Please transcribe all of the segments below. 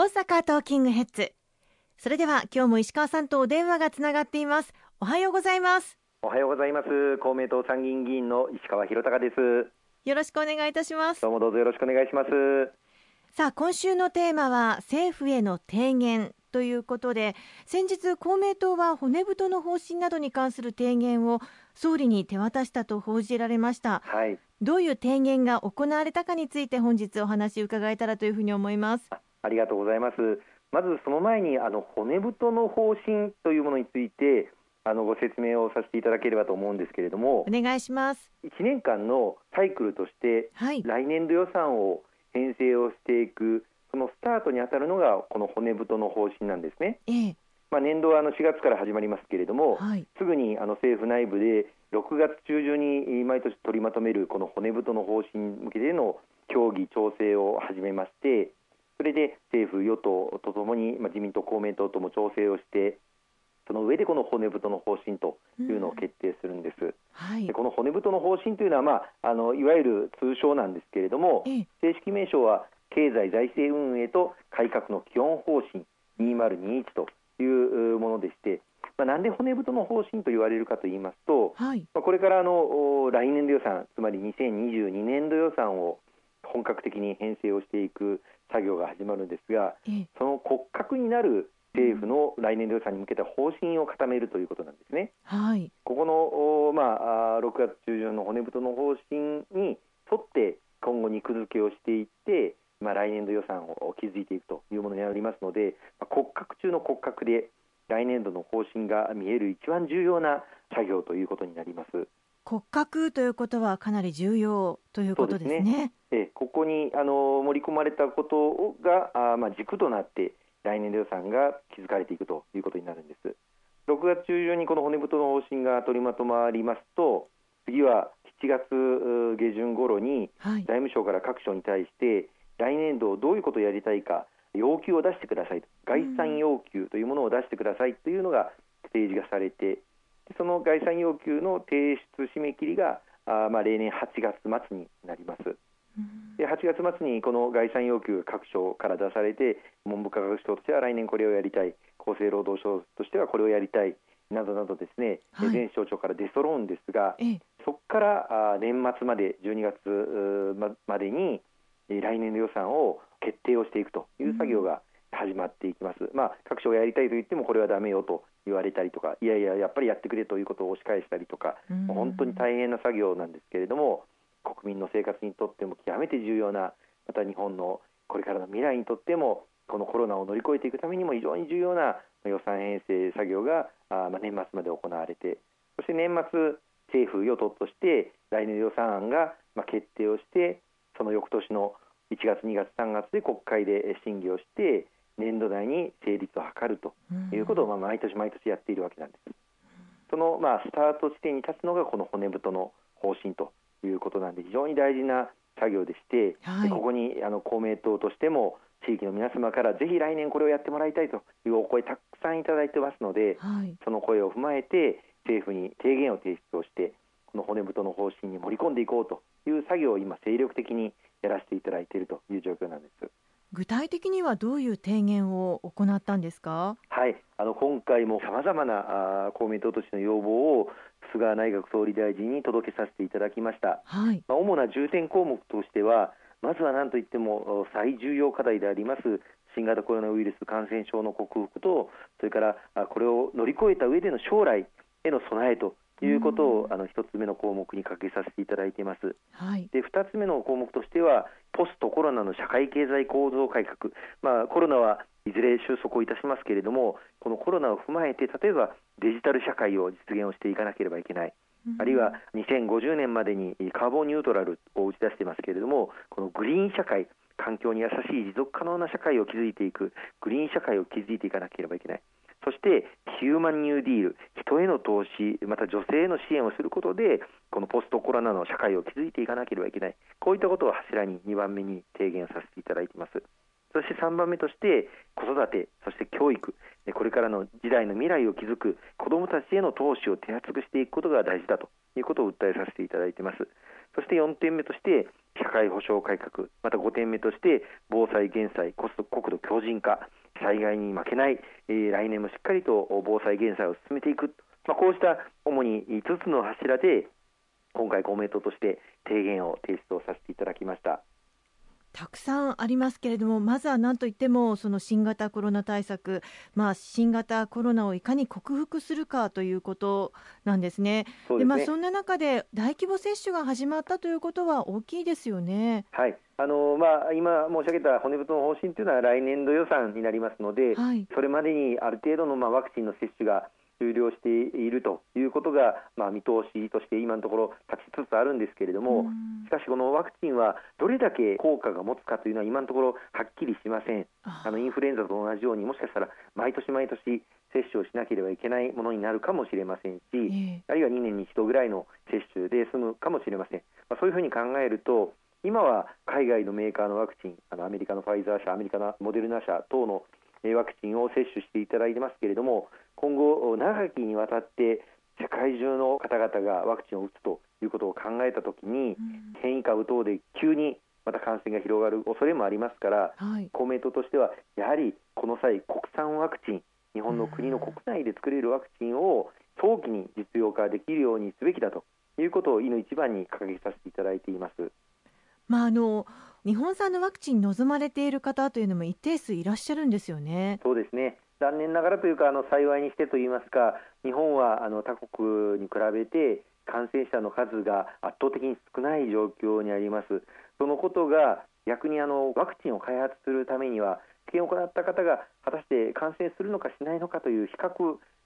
大阪トーキングヘッズ。それでは今日も石川さんとお電話がつながっています。おはようございます。おはようございます。公明党参議院議員の石川博隆です。よろしくお願いいたします。どうもどうぞよろしくお願いします。さあ今週のテーマは政府への提言ということで先日公明党は骨太の方針などに関する提言を総理に手渡したと報じられました、はい、どういう提言が行われたかについて本日お話を伺えたらというふうに思いますありがとうございます。まずその前にあの骨太の方針というものについてあのご説明をさせていただければと思うんですけれどもお願いします。1年間のサイクルとして、はい、来年度予算を編成をしていくそのスタートにあたるのがこの骨太の方針なんですね。ええ。まあ、年度はあの4月から始まりますけれども、はい、すぐにあの政府内部で6月中旬に毎年取りまとめるこの骨太の方針向けての協議調整を始めましてそれで政府与党とともに、まあ、自民党公明党とも調整をしてその上でこの骨太の方針というのを決定するんです。うん。はい、でこの骨太の方針というのは、まあ、あのいわゆる通称なんですけれども、正式名称は経済財政運営と改革の基本方針2021というものでして、まあ、なんで骨太の方針と言われるかと言いますと、はい、まあ、これからの来年度予算つまり2022年度予算を本格的に編成をしていく作業が始まるんですが、その骨格になる政府の来年度予算に向けた方針を固めるということなんですね。はい、ここの、まあ、6月中旬の骨太の方針に沿って今後肉付けをしていってまあ、来年度予算を築いていくというものになりますので、まあ、骨格中の骨格で来年度の方針が見える一番重要な作業ということになります。骨格ということはかなり重要ということですね。すねえここにあの盛り込まれたことがあ、まあ、軸となって来年度予算が築かれていくということになるんです。6月中旬にこの骨太の方針が取りまとまりますと次は7月下旬頃に財務省から各省に対して来年度どういうことをやりたいか要求を出してください概算要求というものを出してくださいというのが提示がされてその概算要求の提出締め切りがあ、まあ、例年8月末になります。で8月末にこの概算要求が各省から出されて文部科学省としては来年これをやりたい。厚生労働省としてはこれをやりたい。などなどですね、はい、全省庁から出揃うんですが、そこからあ年末まで12月までに来年の予算を決定をしていくという作業が始まっていきます、うん、まあ、各省がやりたいと言ってもこれはだめよと言われたりとかいやいややっぱりやってくれということを押し返したりとか、うん、本当に大変な作業なんですけれども国民の生活にとっても極めて重要なまた日本のこれからの未来にとってもこのコロナを乗り越えていくためにも非常に重要な予算編成作業があ、まあ、年末まで行われてそして年末政府与党として来年予算案がまあ決定をしてその翌年の1月、2月、3月で国会で審議をして年度内に成立を図るということを、まあ、毎年毎年やっているわけなんです。その、まあ、スタート地点に立つのがこの骨太の方針ということなんで非常に大事な作業でして、はい、ここにあの公明党としても地域の皆様からぜひ来年これをやってもらいたいというお声たくさんいただいてますので、はい、その声を踏まえて政府に提言を提出をしてこの骨太の方針に盛り込んでいこうという作業を今精力的にやらせていただいているという状況なんです。具体的にはどういう提言を行ったんですか？はい、あの今回もさまざまなあ公明党としての要望を菅内閣総理大臣に届けさせていただきました。はい、まあ、主な重点項目としては、まずは何といっても最重要課題であります新型コロナウイルス感染症の克服と、それからこれを乗り越えた上での将来への備えということを、あの一つ目の項目にかけさせていただいています。はい、で二つ目の項目としてはポストコロナの社会経済構造改革、まあ、コロナはいずれ収束をいたしますけれどもこのコロナを踏まえて例えばデジタル社会を実現をしていかなければいけない。あるいは2050年までにカーボンニュートラルを打ち出していますけれどもこのグリーン社会環境に優しい持続可能な社会を築いていく。グリーン社会を築いていかなければいけない。そしてヒューマンニューディール。人への投資また女性への支援をすることでこのポストコロナの社会を築いていかなければいけない。こういったことを柱に2番目に提言させていただいています。そして3番目として子育てそして教育。これからの時代の未来を築く子どもたちへの投資を手厚くしていくことが大事だということを訴えさせていただいています。そして4点目として社会保障改革。また5点目として防災減災コスト国土強靭化。災害に負けない、え、来年もしっかりと防災減災を進めていく、まあ、こうした主に5つの柱で今回公明党として提言を提出をさせていただきました。たくさんありますけれどもまずは何といってもその新型コロナ対策、まあ、新型コロナをいかに克服するかということなんですね。そで、ね、まあ、そんな中で大規模接種が始まったということは大きいですよね。はいあのまあ、今申し上げた骨太の方針というのは来年度予算になりますので、はい、それまでにある程度のまあワクチンの接種が終了しているということが、まあ、見通しとして今のところ立ちつつあるんですけれども、しかし、このワクチンはどれだけ効果が持つかというのは今のところはっきりしません、あのインフルエンザと同じようにもしかしたら毎年毎年接種をしなければいけないものになるかもしれませんし、えー、あるいは2年に1度ぐらいの接種で済むかもしれません、まあ、そういうふうに考えると今は海外のメーカーのワクチンあのアメリカのファイザー社アメリカのモデルナ社等のワクチンを接種していただいてますけれども今後、長きにわたって世界中の方々がワクチンを打つということを考えたときに、変異株等で急にまた感染が広がる恐れもありますから、はい、公明党としてはやはりこの際、国産ワクチン日本の国の国内で作れるワクチンを早期に実用化できるようにすべきだということを、いの一番に掲げさせていただいています。まあ、あの日本産のワクチン望まれている方というのも一定数いらっしゃるんですよね。そうですね残念ながらというかあの幸いにしてといいますか日本はあの他国に比べて感染者の数が圧倒的に少ない状況にあります。そのことが逆にあのワクチンを開発するためには治験を行った方が果たして感染するのかしないのかという比較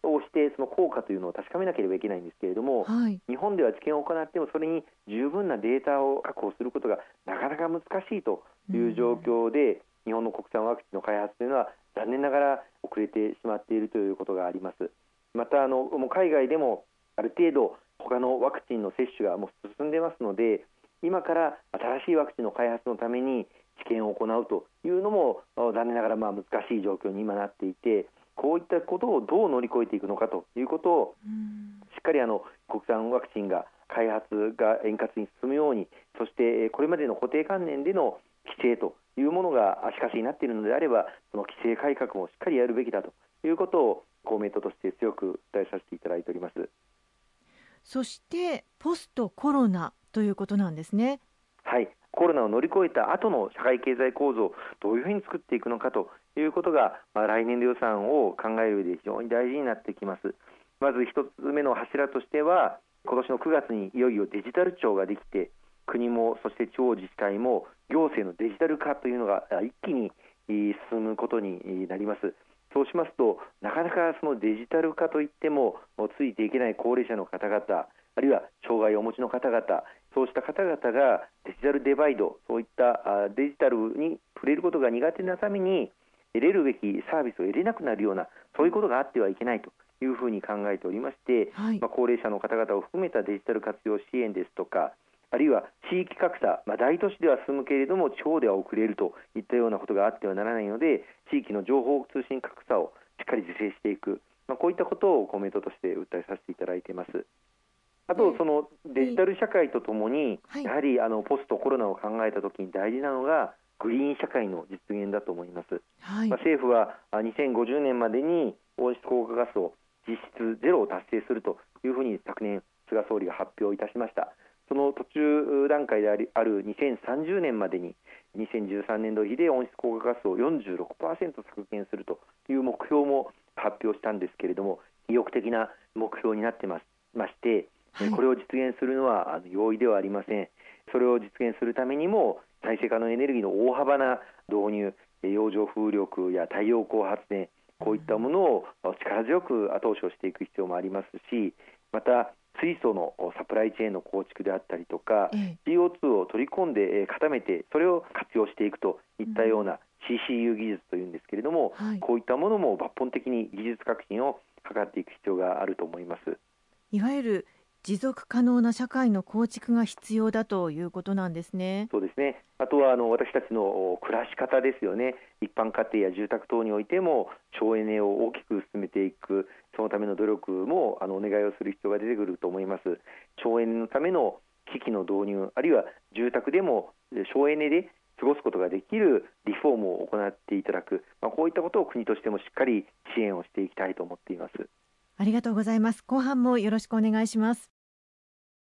をしてその効果というのを確かめなければいけないんですけれども、はい、日本では治験を行ってもそれに十分なデータを確保することがなかなか難しいという状況で、日本の国産ワクチンの開発というのは残念ながら遅れてしまっているということがあります。またあのもう海外でもある程度他のワクチンの接種がもう進んでますので今から新しいワクチンの開発のために治験を行うというのも残念ながらまあ難しい状況に今なっていてこういったことをどう乗り越えていくのかということをしっかりあの国産ワクチンが開発が円滑に進むようにそしてこれまでの固定観念での規制というものが足かせになっているのであればその規制改革もしっかりやるべきだということを公明党として強く訴えさせていただいております。そしてポストコロナということなんですね。はい。コロナを乗り越えた後の社会経済構造をどういうふうに作っていくのかということが、まあ、来年度予算を考える上で非常に大事になってきます。まず一つ目の柱としては今年の9月にいよいよデジタル庁ができてそして地方自治体も行政のデジタル化というのが一気に進むことになります。そうしますとなかなかそのデジタル化といってもついていけない高齢者の方々あるいは障害をお持ちの方々そうした方々がデジタルデバイドそういったデジタルに触れることが苦手なために得れるべきサービスを得れなくなるようなそういうことがあってはいけないというふうに考えておりまして、はい、まあ、高齢者の方々を含めたデジタル活用支援ですとかあるいは地域格差、まあ、大都市では進むけれども地方では遅れるといったようなことがあってはならないので地域の情報通信格差をしっかり是正していく、まあ、こういったことをコメントとして訴えさせていただいています。あと、そのデジタル社会とともに、やはりあのポストコロナを考えたときに大事なのが、グリーン社会の実現だと思います。はい、まあ、政府は2050年までに温室効果ガスを実質ゼロを達成するというふうに昨年、菅総理が発表いたしました。その途中段階である2030年までに2013年度比で温室効果ガスを46%削減するという目標も発表したんですけれども意欲的な目標になってままして、はい、これを実現するのは容易ではありません。それを実現するためにも再生可能エネルギーの大幅な導入洋上風力や太陽光発電こういったものを力強く後押しをしていく必要もありますしまた水素のサプライチェーンの構築であったりとか、ええ、CO2 を取り込んで固めてそれを活用していくといったような CCU 技術というんですけれども、はい、こういったものも抜本的に技術革新を図っていく必要があると思います。いわゆる持続可能な社会の構築が必要だということなんですね。そうですね。あとはあの私たちの暮らし方ですよね。一般家庭や住宅等においても省エネを大きく進めていくそのための努力もあのお願いをする必要が出てくると思います。省エネのための機器の導入あるいは住宅でも省エネで過ごすことができるリフォームを行っていただく、まあ、こういったことを国としてもしっかり支援をしていきたいと思っていますありがとうございます後半もよろしくお願いします